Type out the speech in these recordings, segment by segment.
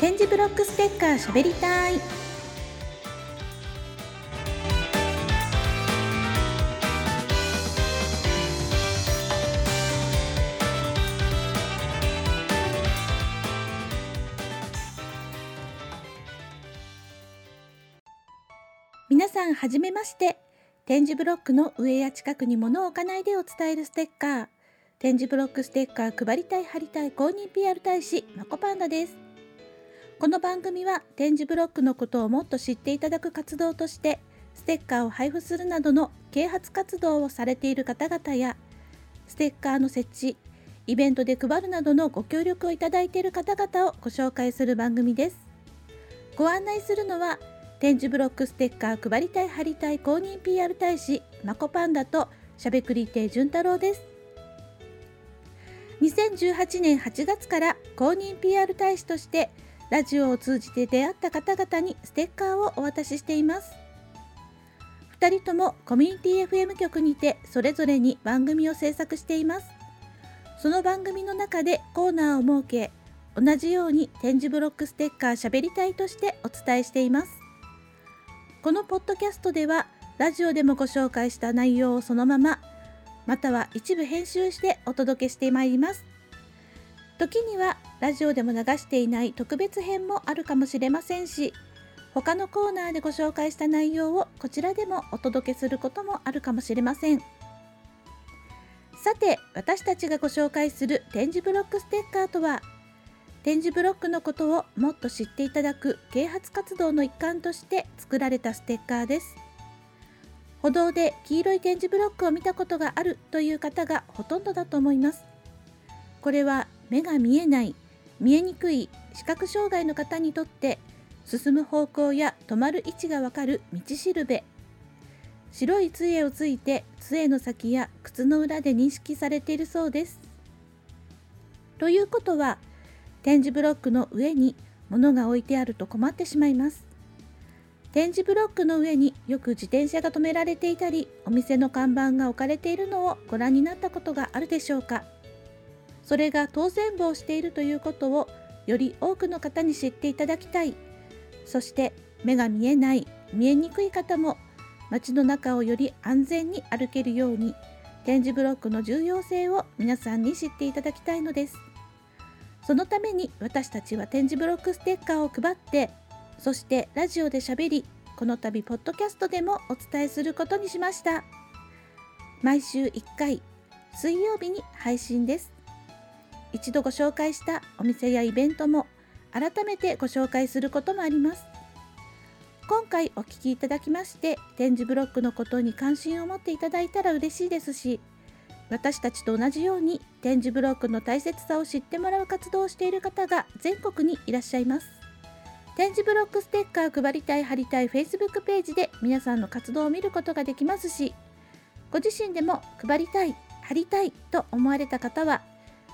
点字ブロックステッカーしゃべりたい。皆さんはじめまして。点字ブロックの上や近くに物を置かないでを伝えるステッカー。点字ブロックステッカー配りたい貼りたい公認 PR 大使まこパンダです。この番組は点字ブロックのことをもっと知っていただく活動としてステッカーを配布するなどの啓発活動をされている方々やステッカーの設置イベントで配るなどのご協力をいただいている方々をご紹介する番組です。ご案内するのは点字ブロックステッカー配りたい貼りたい公認 PR 大使まこパンダとしゃべくり亭潤太郎です。2018年8月から公認 PR 大使としてラジオを通じて出会った方々にステッカーをお渡ししています。2人ともコミュニティ FM 局にてそれぞれに番組を制作しています。その番組の中でコーナーを設け同じように点字ブロックステッカーしゃべりたいとしてお伝えしています。このポッドキャストではラジオでもご紹介した内容をそのまままたは一部編集してお届けしてまいります。時にはラジオでも流していない特別編もあるかもしれませんし他のコーナーでご紹介した内容をこちらでもお届けすることもあるかもしれません。さて私たちがご紹介する点字ブロックステッカーとは点字ブロックのことをもっと知っていただく啓発活動の一環として作られたステッカーです。歩道で黄色い点字ブロックを見たことがあるという方がほとんどだと思います。これは目が見えない見えにくい視覚障害の方にとって進む方向や止まる位置がわかる道しるべ。白い杖をついて杖の先や靴の裏で認識されているそうです。ということは点字ブロックの上に物が置いてあると困ってしまいます。点字ブロックの上によく自転車が止められていたりお店の看板が置かれているのをご覧になったことがあるでしょうか。それが当選簿をしているということをより多くの方に知っていただきたい。そして目が見えない見えにくい方も街の中をより安全に歩けるように点字ブロックの重要性を皆さんに知っていただきたいのです。そのために私たちは点字ブロックステッカーを配ってそしてラジオでしゃべりこの度ポッドキャストでもお伝えすることにしました。毎週1回水曜日に配信です。一度ご紹介したお店やイベントも改めてご紹介することもあります。今回お聞きいただきまして点字ブロックのことに関心を持っていただいたら嬉しいですし私たちと同じように点字ブロックの大切さを知ってもらう活動をしている方が全国にいらっしゃいます。点字ブロックステッカー配りたい貼りたい Facebook ページで皆さんの活動を見ることができますしご自身でも配りたい貼りたいと思われた方は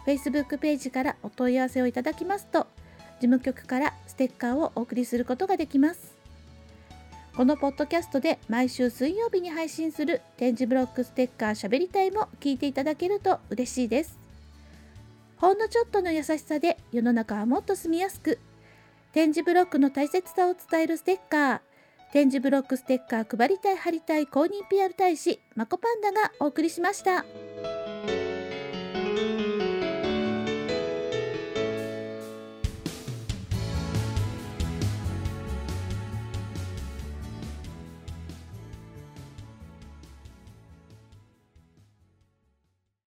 Facebook ページからお問い合わせをいただきますと事務局からステッカーをお送りすることができますこのポッドキャストで毎週水曜日に配信する点字ブロックステッカーしゃべりたいも聞いていただけると嬉しいです。ほんのちょっとの優しさで世の中はもっと住みやすく、点字ブロックの大切さを伝えるステッカー、点字ブロックステッカー配りたい貼りたい公認 PR 大使、まこパンダがお送りしました。